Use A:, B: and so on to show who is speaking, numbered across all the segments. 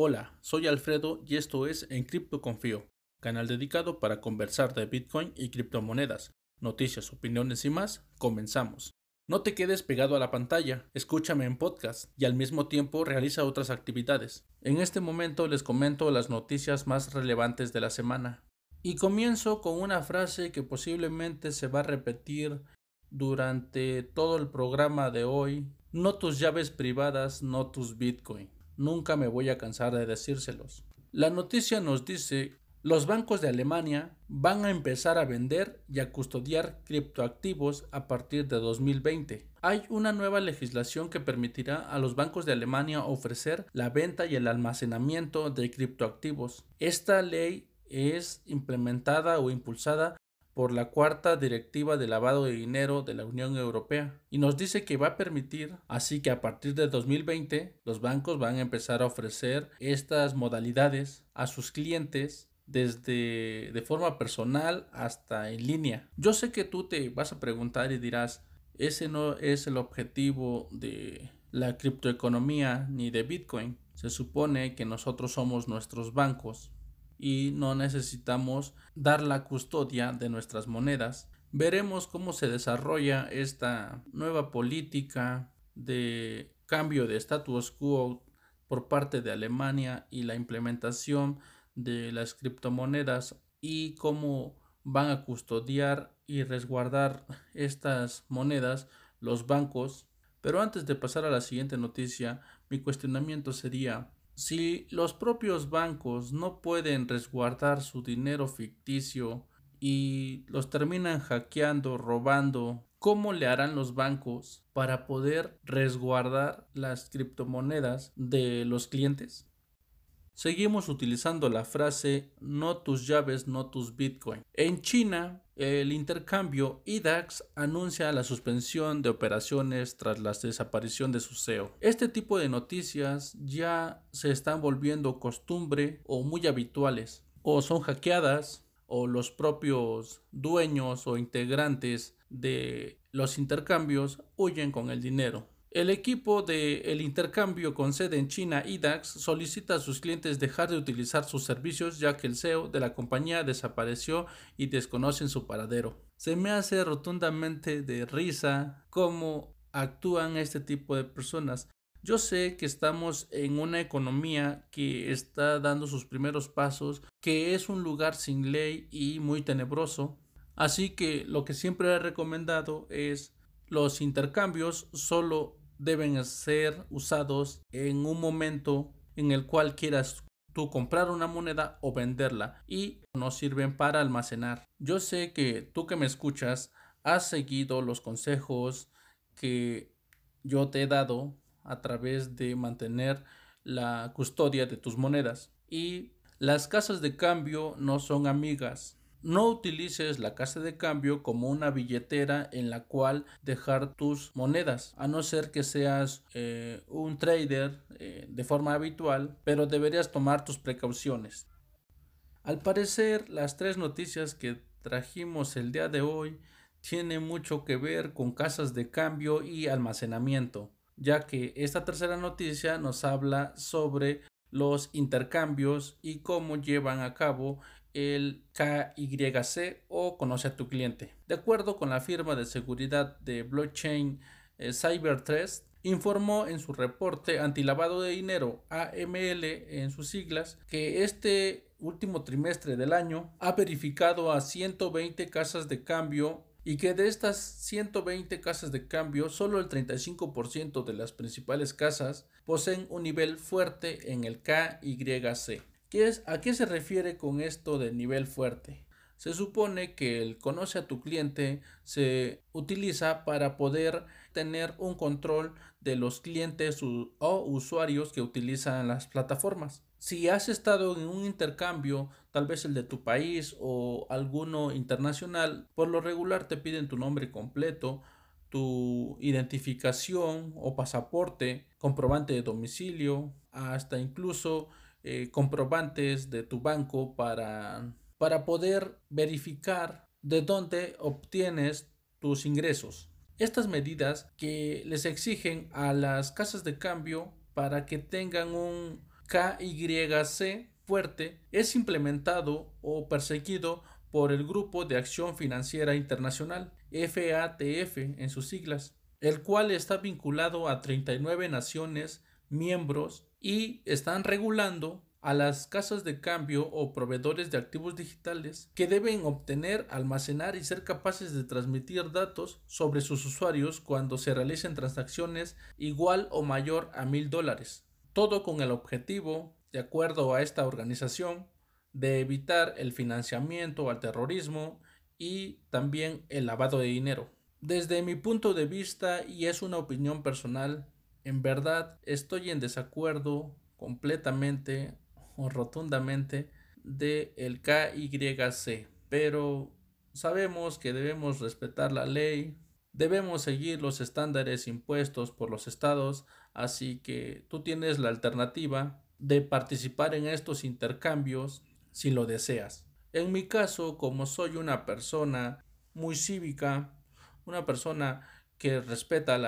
A: Hola, soy Alfredo y esto es En Cripto Confío, canal dedicado para conversar de Bitcoin y criptomonedas, noticias, opiniones y más. Comenzamos. No te quedes pegado a la pantalla, escúchame en podcast y al mismo tiempo realiza otras actividades. En este momento les comento las noticias más relevantes de la semana. Y comienzo con una frase que posiblemente se va a repetir durante todo el programa de hoy. No tus llaves privadas, no tus Bitcoin. Nunca me voy a cansar de decírselos. La noticia nos dice los bancos de Alemania van a empezar a vender y a custodiar criptoactivos a partir de 2020. Hay una nueva legislación que permitirá a los bancos de Alemania ofrecer la venta y el almacenamiento de criptoactivos. Esta ley es implementada o impulsada por la cuarta directiva de lavado de dinero de la Unión Europea y nos dice que va a permitir así que a partir de 2020 los bancos van a empezar a ofrecer estas modalidades a sus clientes desde de forma personal hasta en línea. Yo sé que tú te vas a preguntar y dirás, ese no es el objetivo de la criptoeconomía ni de Bitcoin. Se supone que nosotros somos nuestros bancos y no necesitamos dar la custodia de nuestras monedas. Veremos cómo se desarrolla esta nueva política de cambio de status quo por parte de Alemania y la implementación de las criptomonedas y cómo van a custodiar y resguardar estas monedas los bancos. Pero antes de pasar a la siguiente noticia, mi cuestionamiento sería si los propios bancos no pueden resguardar su dinero ficticio y los terminan hackeando, robando, ¿cómo le harán los bancos para poder resguardar las criptomonedas de los clientes? Seguimos utilizando la frase no tus llaves, no tus bitcoin. En China, el intercambio IDAX anuncia la suspensión de operaciones tras la desaparición de su CEO. Este tipo de noticias ya se están volviendo costumbre o muy habituales. O son hackeadas o los propios dueños o integrantes de los intercambios huyen con el dinero. El equipo de el intercambio con sede en China, IDAX, solicita a sus clientes dejar de utilizar sus servicios ya que el CEO de la compañía desapareció y desconocen su paradero. Se me hace rotundamente de risa cómo actúan este tipo de personas. Yo sé que estamos en una economía que está dando sus primeros pasos, que es un lugar sin ley y muy tenebroso. Así que lo que siempre he recomendado es los intercambios solo deben ser usados en un momento en el cual quieras tú comprar una moneda o venderla y no sirven para almacenar. Yo sé que tú que me escuchas has seguido los consejos que yo te he dado a través de mantener la custodia de tus monedas y las casas de cambio no son amigas no utilices la casa de cambio como una billetera en la cual dejar tus monedas, a no ser que seas eh, un trader eh, de forma habitual, pero deberías tomar tus precauciones. Al parecer, las tres noticias que trajimos el día de hoy tienen mucho que ver con casas de cambio y almacenamiento, ya que esta tercera noticia nos habla sobre los intercambios y cómo llevan a cabo el KYC o conoce a tu cliente. De acuerdo con la firma de seguridad de blockchain eh, CyberTrust, informó en su reporte antilavado de dinero AML en sus siglas que este último trimestre del año ha verificado a 120 casas de cambio y que de estas 120 casas de cambio solo el 35% de las principales casas poseen un nivel fuerte en el KYC. ¿A qué se refiere con esto de nivel fuerte? Se supone que el conoce a tu cliente se utiliza para poder tener un control de los clientes o usuarios que utilizan las plataformas. Si has estado en un intercambio, tal vez el de tu país o alguno internacional, por lo regular te piden tu nombre completo, tu identificación o pasaporte, comprobante de domicilio, hasta incluso eh, comprobantes de tu banco para, para poder verificar de dónde obtienes tus ingresos. Estas medidas que les exigen a las casas de cambio para que tengan un KYC fuerte es implementado o perseguido por el Grupo de Acción Financiera Internacional, FATF en sus siglas, el cual está vinculado a 39 naciones miembros y están regulando a las casas de cambio o proveedores de activos digitales que deben obtener, almacenar y ser capaces de transmitir datos sobre sus usuarios cuando se realicen transacciones igual o mayor a mil dólares. Todo con el objetivo, de acuerdo a esta organización, de evitar el financiamiento al terrorismo y también el lavado de dinero. Desde mi punto de vista, y es una opinión personal, en verdad estoy en desacuerdo completamente o rotundamente de el KYC, pero sabemos que debemos respetar la ley, debemos seguir los estándares impuestos por los estados, así que tú tienes la alternativa de participar en estos intercambios si lo deseas. En mi caso, como soy una persona muy cívica, una persona que respeta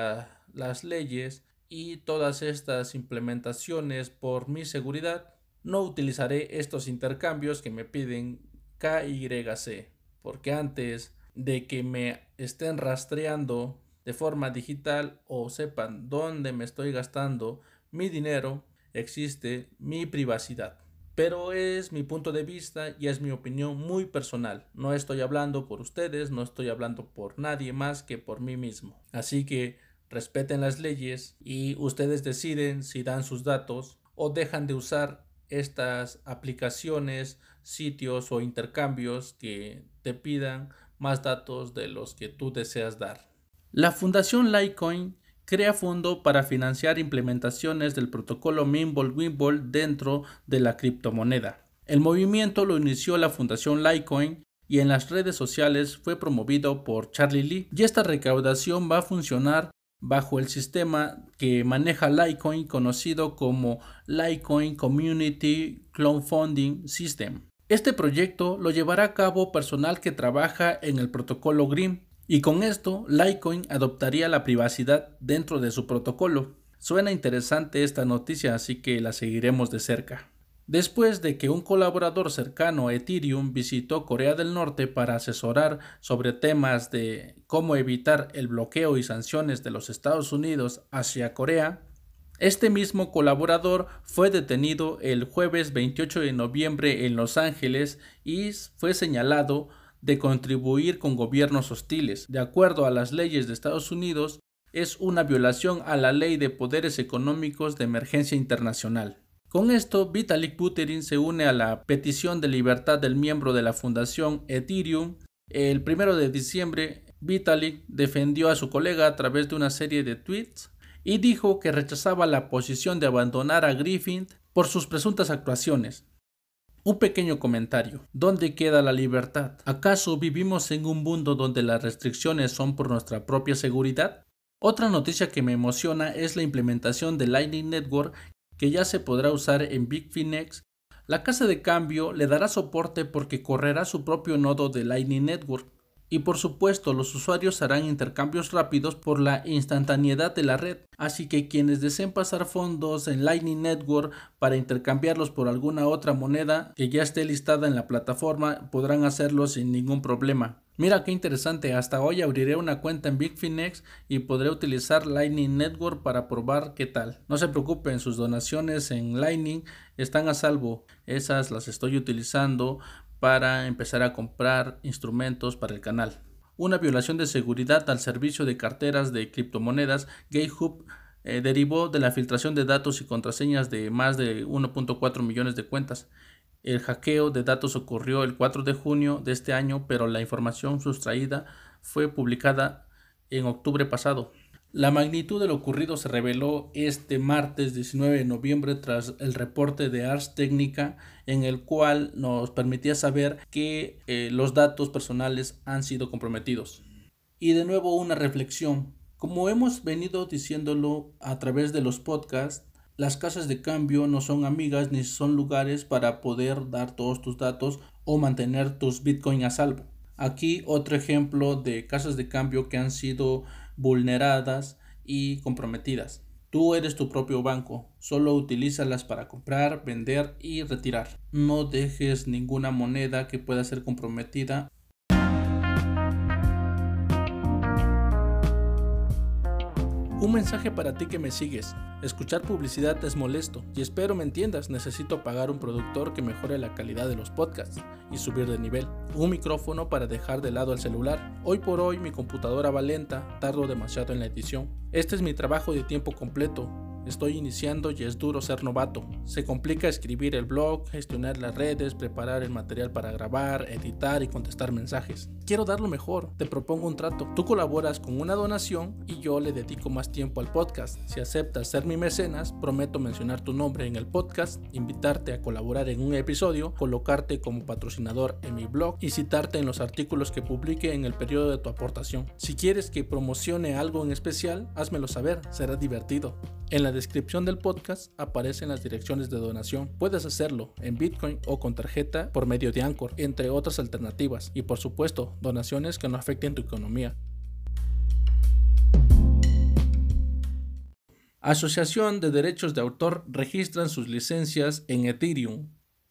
A: las leyes y todas estas implementaciones por mi seguridad, no utilizaré estos intercambios que me piden KYC, porque antes de que me estén rastreando de forma digital o sepan dónde me estoy gastando mi dinero, existe mi privacidad pero es mi punto de vista y es mi opinión muy personal. No estoy hablando por ustedes, no estoy hablando por nadie más que por mí mismo. Así que respeten las leyes y ustedes deciden si dan sus datos o dejan de usar estas aplicaciones, sitios o intercambios que te pidan más datos de los que tú deseas dar. La Fundación Litecoin crea fondo para financiar implementaciones del protocolo Mimble-Wimble dentro de la criptomoneda. El movimiento lo inició la Fundación Litecoin y en las redes sociales fue promovido por Charlie Lee y esta recaudación va a funcionar bajo el sistema que maneja Litecoin conocido como Litecoin Community Crowdfunding System. Este proyecto lo llevará a cabo personal que trabaja en el protocolo GRIM y con esto, Litecoin adoptaría la privacidad dentro de su protocolo. Suena interesante esta noticia, así que la seguiremos de cerca. Después de que un colaborador cercano a Ethereum visitó Corea del Norte para asesorar sobre temas de cómo evitar el bloqueo y sanciones de los Estados Unidos hacia Corea, este mismo colaborador fue detenido el jueves 28 de noviembre en Los Ángeles y fue señalado de contribuir con gobiernos hostiles. De acuerdo a las leyes de Estados Unidos, es una violación a la ley de poderes económicos de emergencia internacional. Con esto, Vitalik Buterin se une a la petición de libertad del miembro de la fundación Ethereum. El primero de diciembre, Vitalik defendió a su colega a través de una serie de tweets y dijo que rechazaba la posición de abandonar a Griffin por sus presuntas actuaciones. Un pequeño comentario. ¿Dónde queda la libertad? ¿Acaso vivimos en un mundo donde las restricciones son por nuestra propia seguridad? Otra noticia que me emociona es la implementación de Lightning Network que ya se podrá usar en Bitfinex. La casa de cambio le dará soporte porque correrá su propio nodo de Lightning Network. Y por supuesto, los usuarios harán intercambios rápidos por la instantaneidad de la red, así que quienes deseen pasar fondos en Lightning Network para intercambiarlos por alguna otra moneda que ya esté listada en la plataforma podrán hacerlo sin ningún problema. Mira qué interesante, hasta hoy abriré una cuenta en Bitfinex y podré utilizar Lightning Network para probar qué tal. No se preocupen, sus donaciones en Lightning están a salvo. Esas las estoy utilizando para empezar a comprar instrumentos para el canal. Una violación de seguridad al servicio de carteras de criptomonedas, GateHub eh, derivó de la filtración de datos y contraseñas de más de 1.4 millones de cuentas. El hackeo de datos ocurrió el 4 de junio de este año, pero la información sustraída fue publicada en octubre pasado. La magnitud de lo ocurrido se reveló este martes 19 de noviembre tras el reporte de Ars Técnica en el cual nos permitía saber que eh, los datos personales han sido comprometidos. Y de nuevo una reflexión. Como hemos venido diciéndolo a través de los podcasts, las casas de cambio no son amigas ni son lugares para poder dar todos tus datos o mantener tus bitcoin a salvo. Aquí otro ejemplo de casas de cambio que han sido vulneradas y comprometidas. Tú eres tu propio banco, solo utilízalas para comprar, vender y retirar. No dejes ninguna moneda que pueda ser comprometida Un mensaje para ti que me sigues. Escuchar publicidad es molesto y espero me entiendas. Necesito pagar un productor que mejore la calidad de los podcasts y subir de nivel. Un micrófono para dejar de lado el celular. Hoy por hoy mi computadora va lenta, tardo demasiado en la edición. Este es mi trabajo de tiempo completo Estoy iniciando y es duro ser novato. Se complica escribir el blog, gestionar las redes, preparar el material para grabar, editar y contestar mensajes. Quiero dar lo mejor, te propongo un trato. Tú colaboras con una donación y yo le dedico más tiempo al podcast. Si aceptas ser mi mecenas, prometo mencionar tu nombre en el podcast, invitarte a colaborar en un episodio, colocarte como patrocinador en mi blog y citarte en los artículos que publique en el periodo de tu aportación. Si quieres que promocione algo en especial, házmelo saber, será divertido. En la descripción del podcast aparecen las direcciones de donación. Puedes hacerlo en Bitcoin o con tarjeta por medio de Anchor, entre otras alternativas. Y por supuesto, donaciones que no afecten tu economía. Asociación de Derechos de Autor registran sus licencias en Ethereum.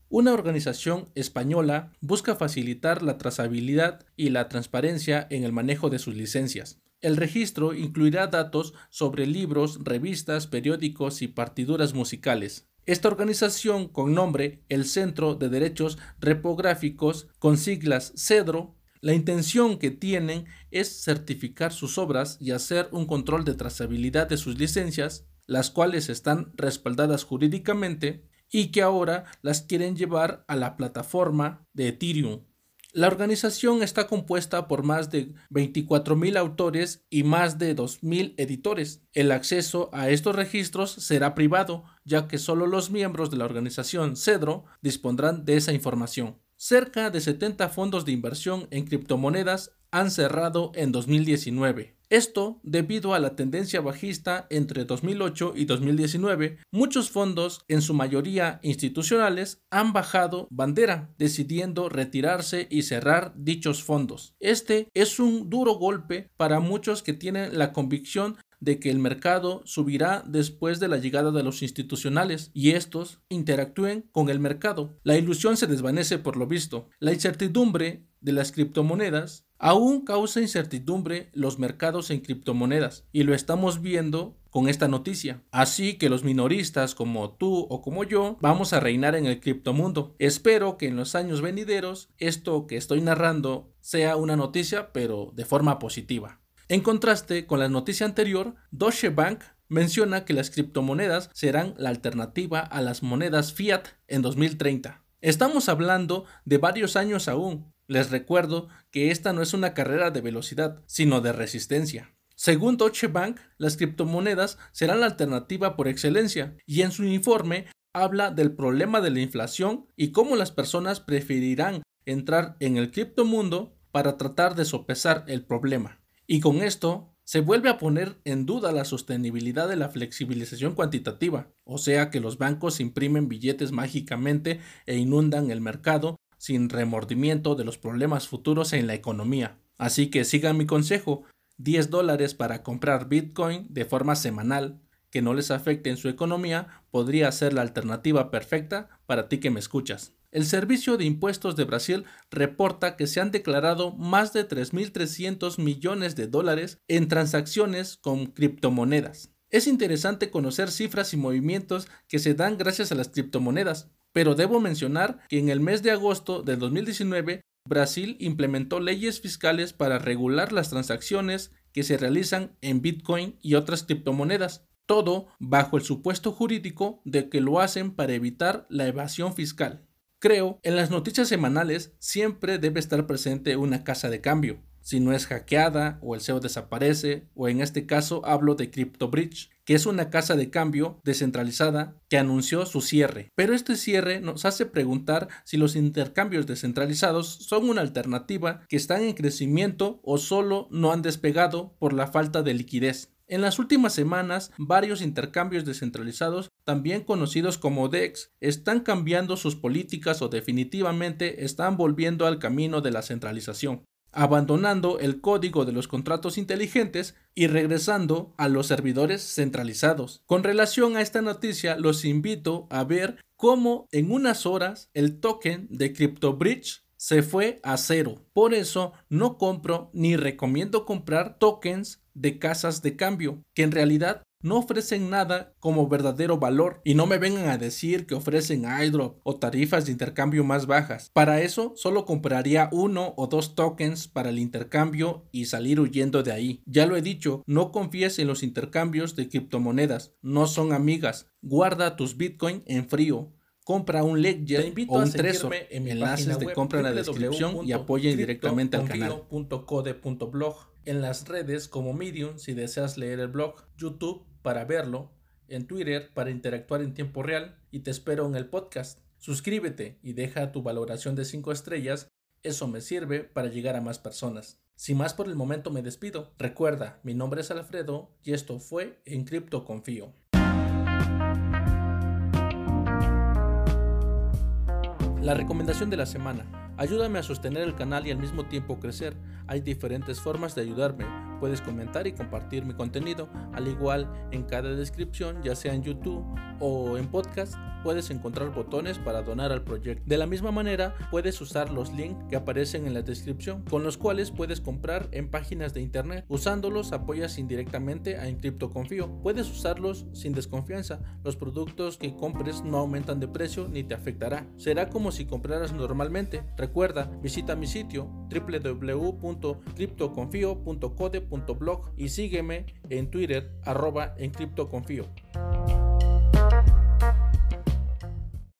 A: Una organización española busca facilitar la trazabilidad y la transparencia en el manejo de sus licencias. El registro incluirá datos sobre libros, revistas, periódicos y partiduras musicales. Esta organización, con nombre el Centro de Derechos Repográficos, con siglas CEDRO, la intención que tienen es certificar sus obras y hacer un control de trazabilidad de sus licencias, las cuales están respaldadas jurídicamente y que ahora las quieren llevar a la plataforma de Ethereum. La organización está compuesta por más de 24.000 autores y más de 2.000 editores. El acceso a estos registros será privado, ya que solo los miembros de la organización Cedro dispondrán de esa información. Cerca de 70 fondos de inversión en criptomonedas han cerrado en 2019. Esto debido a la tendencia bajista entre 2008 y 2019. Muchos fondos, en su mayoría institucionales, han bajado bandera, decidiendo retirarse y cerrar dichos fondos. Este es un duro golpe para muchos que tienen la convicción de que el mercado subirá después de la llegada de los institucionales y estos interactúen con el mercado. La ilusión se desvanece por lo visto. La incertidumbre de las criptomonedas aún causa incertidumbre los mercados en criptomonedas y lo estamos viendo con esta noticia. Así que los minoristas como tú o como yo vamos a reinar en el criptomundo. Espero que en los años venideros esto que estoy narrando sea una noticia pero de forma positiva. En contraste con la noticia anterior, Deutsche Bank menciona que las criptomonedas serán la alternativa a las monedas fiat en 2030. Estamos hablando de varios años aún. Les recuerdo que esta no es una carrera de velocidad, sino de resistencia. Según Deutsche Bank, las criptomonedas serán la alternativa por excelencia, y en su informe habla del problema de la inflación y cómo las personas preferirán entrar en el criptomundo para tratar de sopesar el problema. Y con esto se vuelve a poner en duda la sostenibilidad de la flexibilización cuantitativa, o sea que los bancos imprimen billetes mágicamente e inundan el mercado sin remordimiento de los problemas futuros en la economía. Así que sigan mi consejo, 10 dólares para comprar Bitcoin de forma semanal, que no les afecte en su economía, podría ser la alternativa perfecta para ti que me escuchas. El Servicio de Impuestos de Brasil reporta que se han declarado más de 3.300 millones de dólares en transacciones con criptomonedas. Es interesante conocer cifras y movimientos que se dan gracias a las criptomonedas, pero debo mencionar que en el mes de agosto del 2019 Brasil implementó leyes fiscales para regular las transacciones que se realizan en Bitcoin y otras criptomonedas, todo bajo el supuesto jurídico de que lo hacen para evitar la evasión fiscal. Creo, en las noticias semanales siempre debe estar presente una casa de cambio. Si no es hackeada o el SEO desaparece, o en este caso hablo de CryptoBridge, que es una casa de cambio descentralizada que anunció su cierre. Pero este cierre nos hace preguntar si los intercambios descentralizados son una alternativa que están en crecimiento o solo no han despegado por la falta de liquidez. En las últimas semanas, varios intercambios descentralizados, también conocidos como DEX, están cambiando sus políticas o definitivamente están volviendo al camino de la centralización. abandonando el código de los contratos inteligentes y regresando a los servidores centralizados. Con relación a esta noticia, los invito a ver cómo en unas horas el token de CryptoBridge se fue a cero. Por eso no compro ni recomiendo comprar tokens de casas de cambio, que en realidad no ofrecen nada como verdadero valor y no me vengan a decir que ofrecen iDrop o tarifas de intercambio más bajas. Para eso solo compraría uno o dos tokens para el intercambio y salir huyendo de ahí. Ya lo he dicho, no confíes en los intercambios de criptomonedas, no son amigas. Guarda tus Bitcoin en frío. Compra un Ledger o un Trezor. En Enlaces de compra en la descripción y apoyen directamente al canal. En las redes como Medium si deseas leer el blog, YouTube para verlo, en Twitter para interactuar en tiempo real y te espero en el podcast. Suscríbete y deja tu valoración de 5 estrellas, eso me sirve para llegar a más personas. Sin más por el momento me despido. Recuerda, mi nombre es Alfredo y esto fue En Cripto Confío. La recomendación de la semana. Ayúdame a sostener el canal y al mismo tiempo crecer. Hay diferentes formas de ayudarme. Puedes comentar y compartir mi contenido, al igual en cada descripción, ya sea en YouTube o en podcast puedes encontrar botones para donar al proyecto. De la misma manera, puedes usar los links que aparecen en la descripción, con los cuales puedes comprar en páginas de internet. Usándolos apoyas indirectamente a Encrypto Confío. Puedes usarlos sin desconfianza. Los productos que compres no aumentan de precio ni te afectará. Será como si compraras normalmente. Recuerda, visita mi sitio www.cryptoconfio.code.blog y sígueme en Twitter arroba en